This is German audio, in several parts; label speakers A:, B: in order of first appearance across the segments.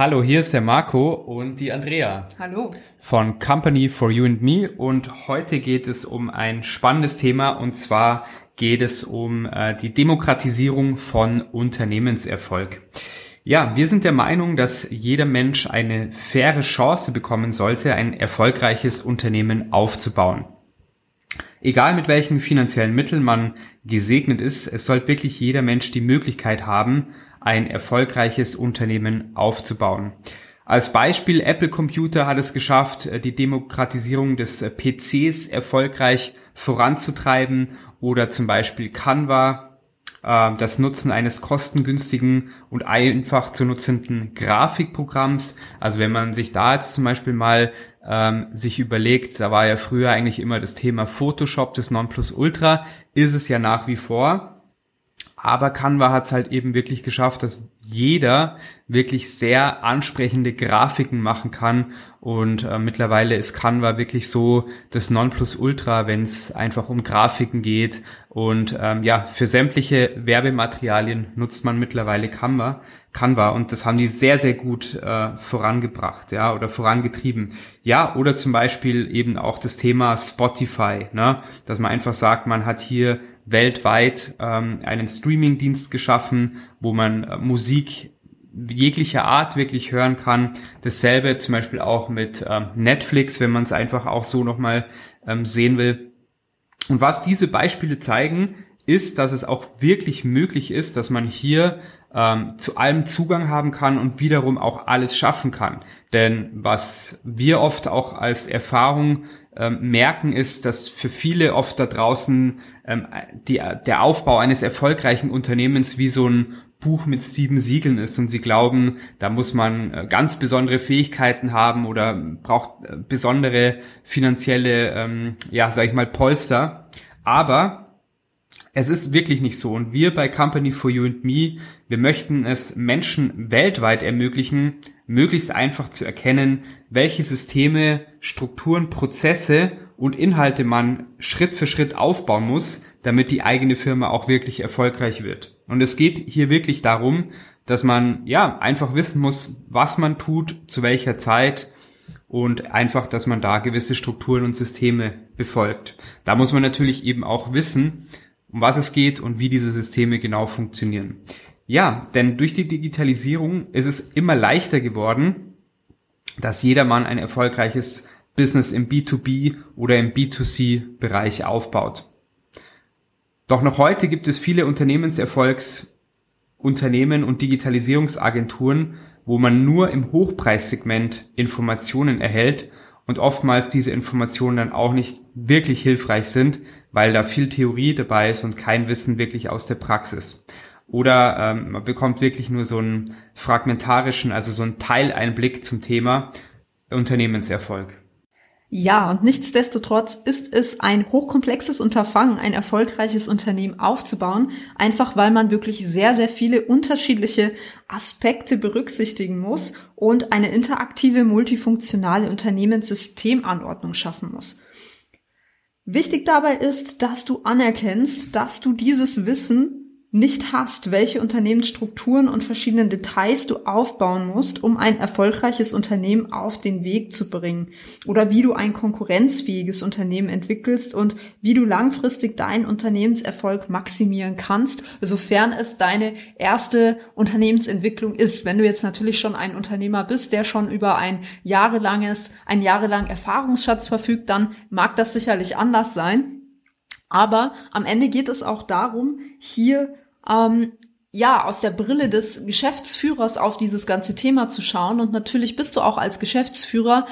A: Hallo, hier ist der Marco und die Andrea.
B: Hallo.
A: Von Company for You and Me und heute geht es um ein spannendes Thema und zwar geht es um äh, die Demokratisierung von Unternehmenserfolg. Ja, wir sind der Meinung, dass jeder Mensch eine faire Chance bekommen sollte, ein erfolgreiches Unternehmen aufzubauen. Egal mit welchen finanziellen Mitteln man gesegnet ist, es sollte wirklich jeder Mensch die Möglichkeit haben, ein erfolgreiches Unternehmen aufzubauen. Als Beispiel, Apple Computer hat es geschafft, äh, die Demokratisierung des äh, PCs erfolgreich voranzutreiben oder zum Beispiel Canva, äh, das Nutzen eines kostengünstigen und einfach zu nutzenden Grafikprogramms. Also wenn man sich da jetzt zum Beispiel mal ähm, sich überlegt, da war ja früher eigentlich immer das Thema Photoshop das Nonplusultra, ist es ja nach wie vor. Aber Canva hat es halt eben wirklich geschafft, dass jeder wirklich sehr ansprechende Grafiken machen kann. Und äh, mittlerweile ist Canva wirklich so das Nonplusultra, wenn es einfach um Grafiken geht. Und ähm, ja, für sämtliche Werbematerialien nutzt man mittlerweile Canva. Canva und das haben die sehr, sehr gut äh, vorangebracht, ja, oder vorangetrieben. Ja, oder zum Beispiel eben auch das Thema Spotify, ne, dass man einfach sagt, man hat hier weltweit ähm, einen Streaming-Dienst geschaffen, wo man äh, Musik jeglicher Art wirklich hören kann. Dasselbe zum Beispiel auch mit ähm, Netflix, wenn man es einfach auch so nochmal ähm, sehen will. Und was diese Beispiele zeigen, ist, dass es auch wirklich möglich ist, dass man hier ähm, zu allem Zugang haben kann und wiederum auch alles schaffen kann. Denn was wir oft auch als Erfahrung ähm, merken, ist, dass für viele oft da draußen ähm, die, der Aufbau eines erfolgreichen Unternehmens wie so ein Buch mit sieben Siegeln ist und sie glauben, da muss man äh, ganz besondere Fähigkeiten haben oder braucht äh, besondere finanzielle, ähm, ja, sag ich mal, Polster. Aber es ist wirklich nicht so. Und wir bei Company for You and Me, wir möchten es Menschen weltweit ermöglichen, möglichst einfach zu erkennen, welche Systeme, Strukturen, Prozesse und Inhalte man Schritt für Schritt aufbauen muss, damit die eigene Firma auch wirklich erfolgreich wird. Und es geht hier wirklich darum, dass man ja einfach wissen muss, was man tut, zu welcher Zeit und einfach, dass man da gewisse Strukturen und Systeme befolgt. Da muss man natürlich eben auch wissen, um was es geht und wie diese Systeme genau funktionieren. Ja, denn durch die Digitalisierung ist es immer leichter geworden, dass jedermann ein erfolgreiches Business im B2B oder im B2C-Bereich aufbaut. Doch noch heute gibt es viele Unternehmenserfolgsunternehmen und Digitalisierungsagenturen, wo man nur im Hochpreissegment Informationen erhält und oftmals diese Informationen dann auch nicht wirklich hilfreich sind, weil da viel Theorie dabei ist und kein Wissen wirklich aus der Praxis. Oder ähm, man bekommt wirklich nur so einen fragmentarischen, also so einen Teileinblick zum Thema Unternehmenserfolg.
B: Ja, und nichtsdestotrotz ist es ein hochkomplexes Unterfangen, ein erfolgreiches Unternehmen aufzubauen, einfach weil man wirklich sehr, sehr viele unterschiedliche Aspekte berücksichtigen muss und eine interaktive, multifunktionale Unternehmenssystemanordnung schaffen muss. Wichtig dabei ist, dass du anerkennst, dass du dieses Wissen nicht hast, welche Unternehmensstrukturen und verschiedenen Details du aufbauen musst, um ein erfolgreiches Unternehmen auf den Weg zu bringen oder wie du ein konkurrenzfähiges Unternehmen entwickelst und wie du langfristig deinen Unternehmenserfolg maximieren kannst, sofern es deine erste Unternehmensentwicklung ist. Wenn du jetzt natürlich schon ein Unternehmer bist, der schon über ein jahrelanges, ein jahrelang Erfahrungsschatz verfügt, dann mag das sicherlich anders sein. Aber am Ende geht es auch darum, hier ähm, ja, aus der Brille des Geschäftsführers auf dieses ganze Thema zu schauen. Und natürlich bist du auch als Geschäftsführer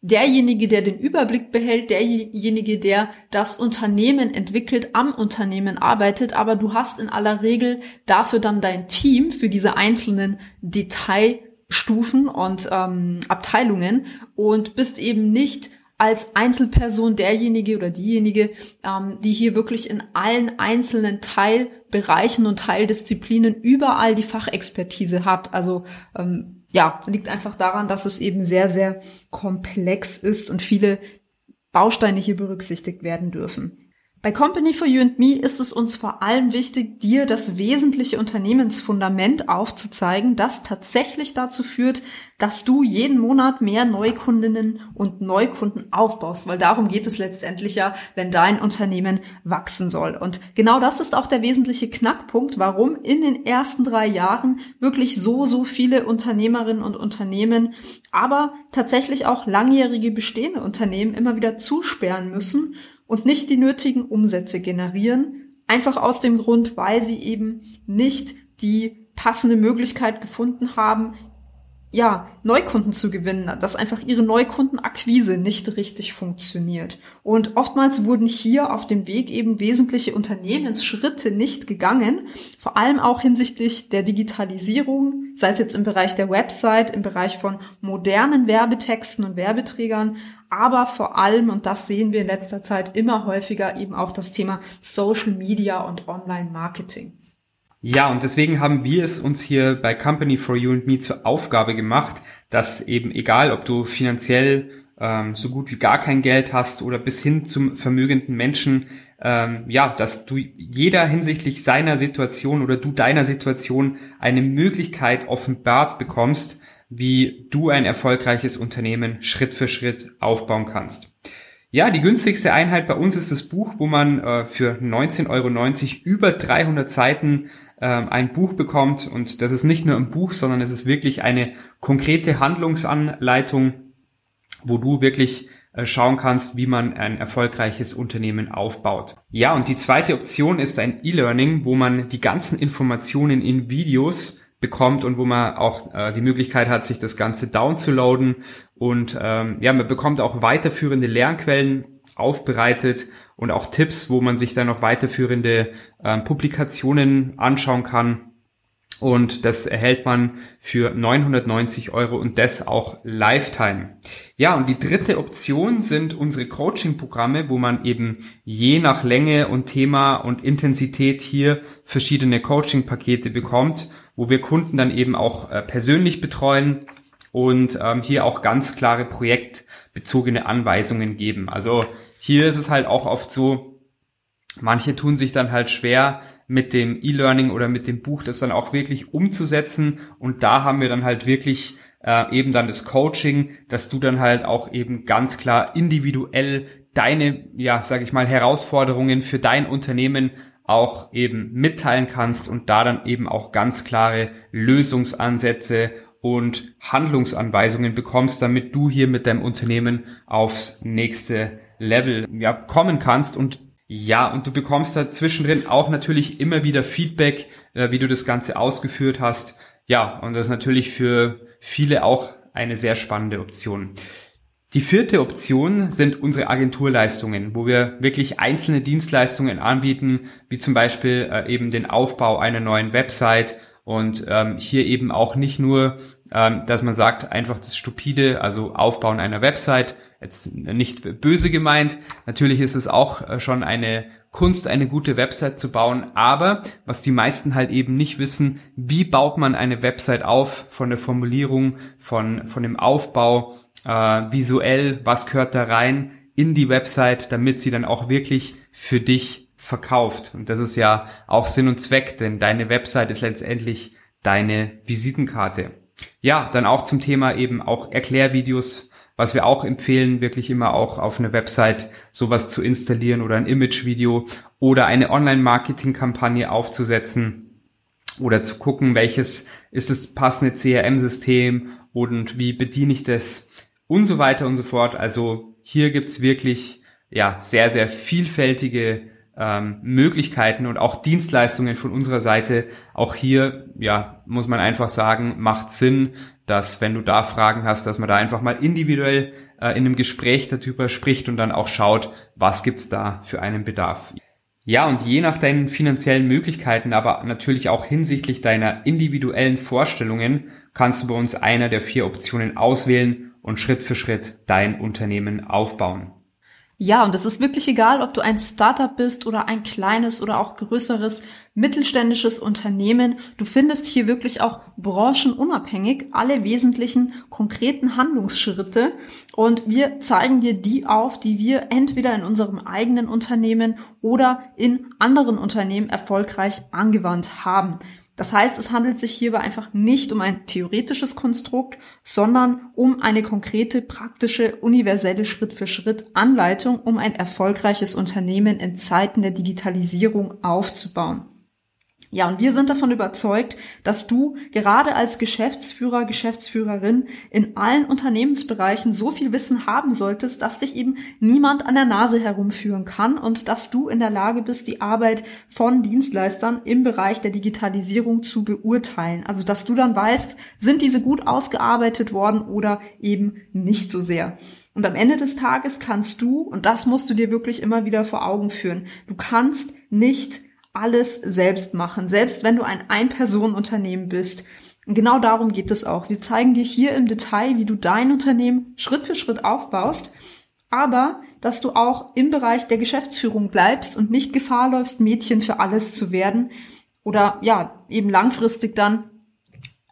B: derjenige, der den Überblick behält, derjenige, der das Unternehmen entwickelt, am Unternehmen arbeitet, aber du hast in aller Regel dafür dann dein Team für diese einzelnen Detail Stufen und ähm, Abteilungen und bist eben nicht als Einzelperson derjenige oder diejenige, ähm, die hier wirklich in allen einzelnen Teilbereichen und Teildisziplinen überall die Fachexpertise hat. Also ähm, ja, liegt einfach daran, dass es eben sehr, sehr komplex ist und viele Bausteine hier berücksichtigt werden dürfen. Bei Company for You and Me ist es uns vor allem wichtig, dir das wesentliche Unternehmensfundament aufzuzeigen, das tatsächlich dazu führt, dass du jeden Monat mehr Neukundinnen und Neukunden aufbaust, weil darum geht es letztendlich ja, wenn dein Unternehmen wachsen soll. Und genau das ist auch der wesentliche Knackpunkt, warum in den ersten drei Jahren wirklich so, so viele Unternehmerinnen und Unternehmen, aber tatsächlich auch langjährige bestehende Unternehmen immer wieder zusperren müssen und nicht die nötigen Umsätze generieren, einfach aus dem Grund, weil sie eben nicht die passende Möglichkeit gefunden haben, ja, Neukunden zu gewinnen, dass einfach ihre Neukundenakquise nicht richtig funktioniert. Und oftmals wurden hier auf dem Weg eben wesentliche Unternehmensschritte nicht gegangen, vor allem auch hinsichtlich der Digitalisierung, sei es jetzt im Bereich der Website, im Bereich von modernen Werbetexten und Werbeträgern, aber vor allem, und das sehen wir in letzter Zeit immer häufiger, eben auch das Thema Social Media und Online Marketing.
A: Ja, und deswegen haben wir es uns hier bei Company for You and Me zur Aufgabe gemacht, dass eben egal, ob du finanziell ähm, so gut wie gar kein Geld hast oder bis hin zum vermögenden Menschen, ähm, ja, dass du jeder hinsichtlich seiner Situation oder du deiner Situation eine Möglichkeit offenbart bekommst, wie du ein erfolgreiches Unternehmen Schritt für Schritt aufbauen kannst. Ja, die günstigste Einheit bei uns ist das Buch, wo man äh, für 19,90 Euro über 300 Seiten ähm, ein Buch bekommt. Und das ist nicht nur ein Buch, sondern es ist wirklich eine konkrete Handlungsanleitung, wo du wirklich äh, schauen kannst, wie man ein erfolgreiches Unternehmen aufbaut. Ja, und die zweite Option ist ein E-Learning, wo man die ganzen Informationen in Videos bekommt und wo man auch äh, die Möglichkeit hat, sich das Ganze downzuladen und ähm, ja, man bekommt auch weiterführende Lernquellen aufbereitet und auch Tipps, wo man sich dann noch weiterführende äh, Publikationen anschauen kann. Und das erhält man für 990 Euro und das auch Lifetime. Ja, und die dritte Option sind unsere Coaching-Programme, wo man eben je nach Länge und Thema und Intensität hier verschiedene Coaching-Pakete bekommt, wo wir Kunden dann eben auch äh, persönlich betreuen und ähm, hier auch ganz klare projektbezogene Anweisungen geben. Also hier ist es halt auch oft so, manche tun sich dann halt schwer mit dem E-Learning oder mit dem Buch das dann auch wirklich umzusetzen und da haben wir dann halt wirklich äh, eben dann das Coaching, dass du dann halt auch eben ganz klar individuell deine, ja, sage ich mal, Herausforderungen für dein Unternehmen auch eben mitteilen kannst und da dann eben auch ganz klare Lösungsansätze und Handlungsanweisungen bekommst, damit du hier mit deinem Unternehmen aufs nächste Level ja, kommen kannst und ja, und du bekommst da zwischendrin auch natürlich immer wieder Feedback, äh, wie du das Ganze ausgeführt hast. Ja, und das ist natürlich für viele auch eine sehr spannende Option. Die vierte Option sind unsere Agenturleistungen, wo wir wirklich einzelne Dienstleistungen anbieten, wie zum Beispiel äh, eben den Aufbau einer neuen Website und ähm, hier eben auch nicht nur, ähm, dass man sagt, einfach das Stupide, also Aufbauen einer Website, jetzt nicht böse gemeint. Natürlich ist es auch äh, schon eine Kunst, eine gute Website zu bauen. Aber was die meisten halt eben nicht wissen, wie baut man eine Website auf von der Formulierung, von, von dem Aufbau, äh, visuell, was gehört da rein in die Website, damit sie dann auch wirklich für dich verkauft. Und das ist ja auch Sinn und Zweck, denn deine Website ist letztendlich deine Visitenkarte. Ja, dann auch zum Thema eben auch Erklärvideos was wir auch empfehlen, wirklich immer auch auf eine Website sowas zu installieren oder ein Imagevideo oder eine Online-Marketing-Kampagne aufzusetzen oder zu gucken, welches ist das passende CRM-System und wie bediene ich das und so weiter und so fort. Also hier gibt's wirklich ja sehr, sehr vielfältige ähm, Möglichkeiten und auch Dienstleistungen von unserer Seite. Auch hier, ja, muss man einfach sagen, macht Sinn, dass wenn du da Fragen hast, dass man da einfach mal individuell äh, in einem Gespräch darüber spricht und dann auch schaut, was gibt's da für einen Bedarf. Ja, und je nach deinen finanziellen Möglichkeiten, aber natürlich auch hinsichtlich deiner individuellen Vorstellungen, kannst du bei uns einer der vier Optionen auswählen und Schritt für Schritt dein Unternehmen aufbauen.
B: Ja, und es ist wirklich egal, ob du ein Startup bist oder ein kleines oder auch größeres mittelständisches Unternehmen. Du findest hier wirklich auch branchenunabhängig alle wesentlichen konkreten Handlungsschritte und wir zeigen dir die auf, die wir entweder in unserem eigenen Unternehmen oder in anderen Unternehmen erfolgreich angewandt haben. Das heißt, es handelt sich hierbei einfach nicht um ein theoretisches Konstrukt, sondern um eine konkrete, praktische, universelle Schritt-für-Schritt-Anleitung, um ein erfolgreiches Unternehmen in Zeiten der Digitalisierung aufzubauen. Ja, und wir sind davon überzeugt, dass du gerade als Geschäftsführer, Geschäftsführerin in allen Unternehmensbereichen so viel Wissen haben solltest, dass dich eben niemand an der Nase herumführen kann und dass du in der Lage bist, die Arbeit von Dienstleistern im Bereich der Digitalisierung zu beurteilen. Also, dass du dann weißt, sind diese gut ausgearbeitet worden oder eben nicht so sehr. Und am Ende des Tages kannst du, und das musst du dir wirklich immer wieder vor Augen führen, du kannst nicht alles selbst machen, selbst wenn du ein Ein-Personen-Unternehmen bist. Und genau darum geht es auch. Wir zeigen dir hier im Detail, wie du dein Unternehmen Schritt für Schritt aufbaust, aber dass du auch im Bereich der Geschäftsführung bleibst und nicht Gefahr läufst, Mädchen für alles zu werden oder ja, eben langfristig dann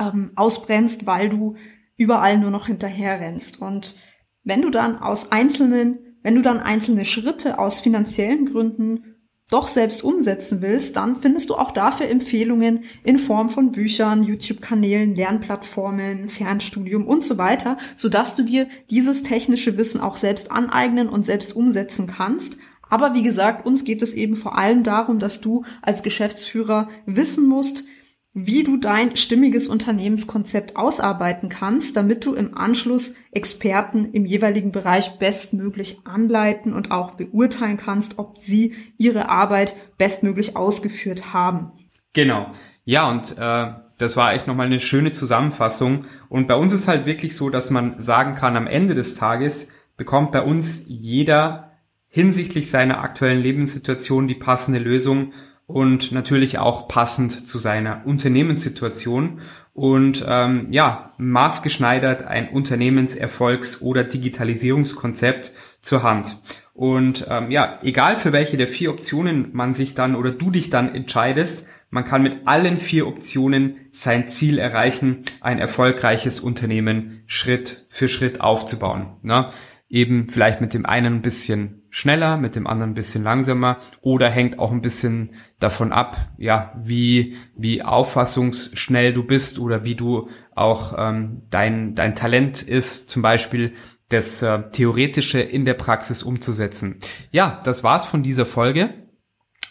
B: ähm, ausbrennst, weil du überall nur noch hinterher rennst. Und wenn du dann aus einzelnen, wenn du dann einzelne Schritte aus finanziellen Gründen doch selbst umsetzen willst, dann findest du auch dafür Empfehlungen in Form von Büchern, YouTube-Kanälen, Lernplattformen, Fernstudium und so weiter, sodass du dir dieses technische Wissen auch selbst aneignen und selbst umsetzen kannst. Aber wie gesagt, uns geht es eben vor allem darum, dass du als Geschäftsführer wissen musst, wie du dein stimmiges Unternehmenskonzept ausarbeiten kannst, damit du im Anschluss Experten im jeweiligen Bereich bestmöglich anleiten und auch beurteilen kannst, ob sie ihre Arbeit bestmöglich ausgeführt haben.
A: Genau. Ja, und äh, das war echt nochmal eine schöne Zusammenfassung. Und bei uns ist halt wirklich so, dass man sagen kann, am Ende des Tages bekommt bei uns jeder hinsichtlich seiner aktuellen Lebenssituation die passende Lösung und natürlich auch passend zu seiner Unternehmenssituation und ähm, ja, maßgeschneidert ein Unternehmenserfolgs- oder Digitalisierungskonzept zur Hand. Und ähm, ja, egal für welche der vier Optionen man sich dann oder du dich dann entscheidest, man kann mit allen vier Optionen sein Ziel erreichen, ein erfolgreiches Unternehmen Schritt für Schritt aufzubauen. Ne? Eben vielleicht mit dem einen ein bisschen schneller, mit dem anderen ein bisschen langsamer oder hängt auch ein bisschen davon ab, ja, wie, wie auffassungsschnell du bist oder wie du auch ähm, dein, dein Talent ist, zum Beispiel das äh, Theoretische in der Praxis umzusetzen. Ja, das war's von dieser Folge.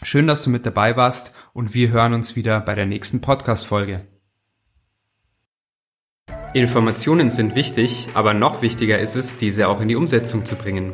A: Schön, dass du mit dabei warst und wir hören uns wieder bei der nächsten Podcast-Folge. Informationen sind wichtig, aber noch wichtiger ist es, diese auch in die Umsetzung zu bringen.